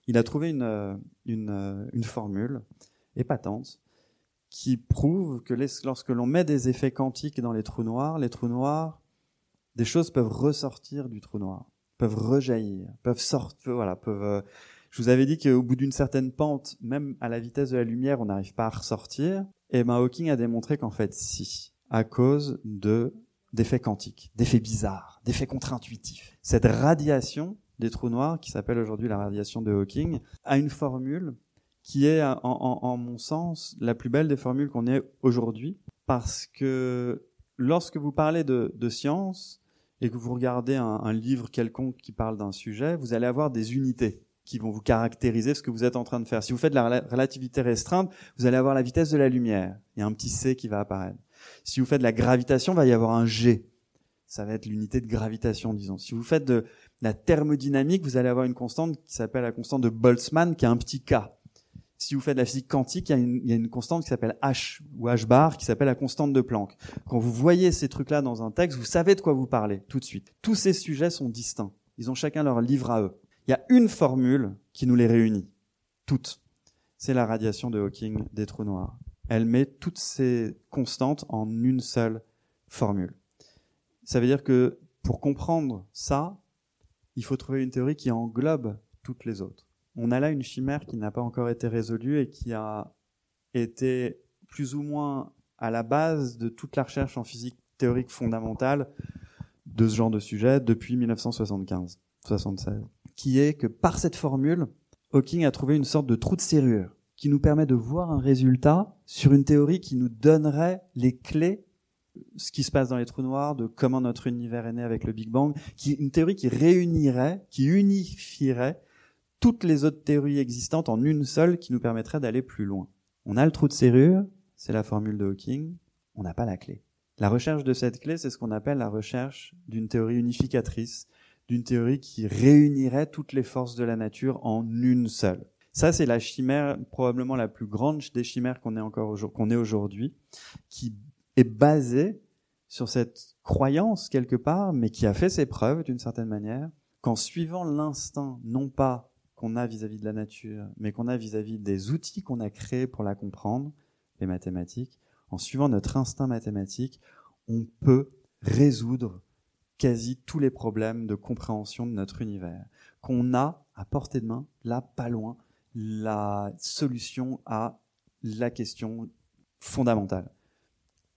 il a trouvé une, une, une formule épatante qui prouve que lorsque l'on met des effets quantiques dans les trous noirs, les trous noirs, des choses peuvent ressortir du trou noir, peuvent rejaillir, peuvent sortir, voilà, peuvent. je vous avais dit qu'au bout d'une certaine pente, même à la vitesse de la lumière, on n'arrive pas à ressortir. Et ben Hawking a démontré qu'en fait, si, à cause de d'effets quantiques, d'effets bizarres, d'effets contre-intuitifs. Cette radiation des trous noirs, qui s'appelle aujourd'hui la radiation de Hawking, a une formule qui est, en, mon sens, la plus belle des formules qu'on ait aujourd'hui, parce que lorsque vous parlez de, science et que vous regardez un, livre quelconque qui parle d'un sujet, vous allez avoir des unités qui vont vous caractériser ce que vous êtes en train de faire. Si vous faites de la relativité restreinte, vous allez avoir la vitesse de la lumière. Il y a un petit c qui va apparaître. Si vous faites de la gravitation, il va y avoir un G. Ça va être l'unité de gravitation, disons. Si vous faites de la thermodynamique, vous allez avoir une constante qui s'appelle la constante de Boltzmann, qui a un petit k. Si vous faites de la physique quantique, il y a une, il y a une constante qui s'appelle h ou h bar, qui s'appelle la constante de Planck. Quand vous voyez ces trucs-là dans un texte, vous savez de quoi vous parlez tout de suite. Tous ces sujets sont distincts. Ils ont chacun leur livre à eux. Il y a une formule qui nous les réunit, toutes. C'est la radiation de Hawking des trous noirs. Elle met toutes ces constantes en une seule formule. Ça veut dire que pour comprendre ça, il faut trouver une théorie qui englobe toutes les autres. On a là une chimère qui n'a pas encore été résolue et qui a été plus ou moins à la base de toute la recherche en physique théorique fondamentale de ce genre de sujet depuis 1975, 76, qui est que par cette formule, Hawking a trouvé une sorte de trou de serrure qui nous permet de voir un résultat sur une théorie qui nous donnerait les clés ce qui se passe dans les trous noirs, de comment notre univers est né avec le Big Bang, qui une théorie qui réunirait, qui unifierait toutes les autres théories existantes en une seule qui nous permettrait d'aller plus loin. On a le trou de serrure, c'est la formule de Hawking, on n'a pas la clé. La recherche de cette clé, c'est ce qu'on appelle la recherche d'une théorie unificatrice, d'une théorie qui réunirait toutes les forces de la nature en une seule. Ça, c'est la chimère, probablement la plus grande des chimères qu'on ait encore qu'on ait aujourd'hui, qui est basée sur cette croyance quelque part, mais qui a fait ses preuves d'une certaine manière, qu'en suivant l'instinct, non pas qu'on a vis-à-vis de la nature, mais qu'on a vis-à-vis des outils qu'on a créés pour la comprendre, les mathématiques, en suivant notre instinct mathématique, on peut résoudre quasi tous les problèmes de compréhension de notre univers, qu'on a à portée de main, là, pas loin, la solution à la question fondamentale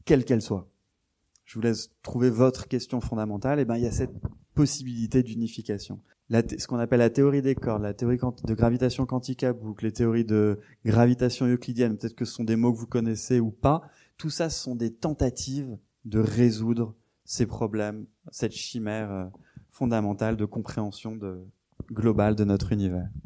quelle qu'elle soit. Je vous laisse trouver votre question fondamentale. Et ben, il y a cette possibilité d'unification. ce qu'on appelle la théorie des cordes, la théorie de gravitation quantique à boucle, les théories de gravitation euclidienne, peut-être que ce sont des mots que vous connaissez ou pas. Tout ça, ce sont des tentatives de résoudre ces problèmes, cette chimère euh, fondamentale de compréhension globale de notre univers.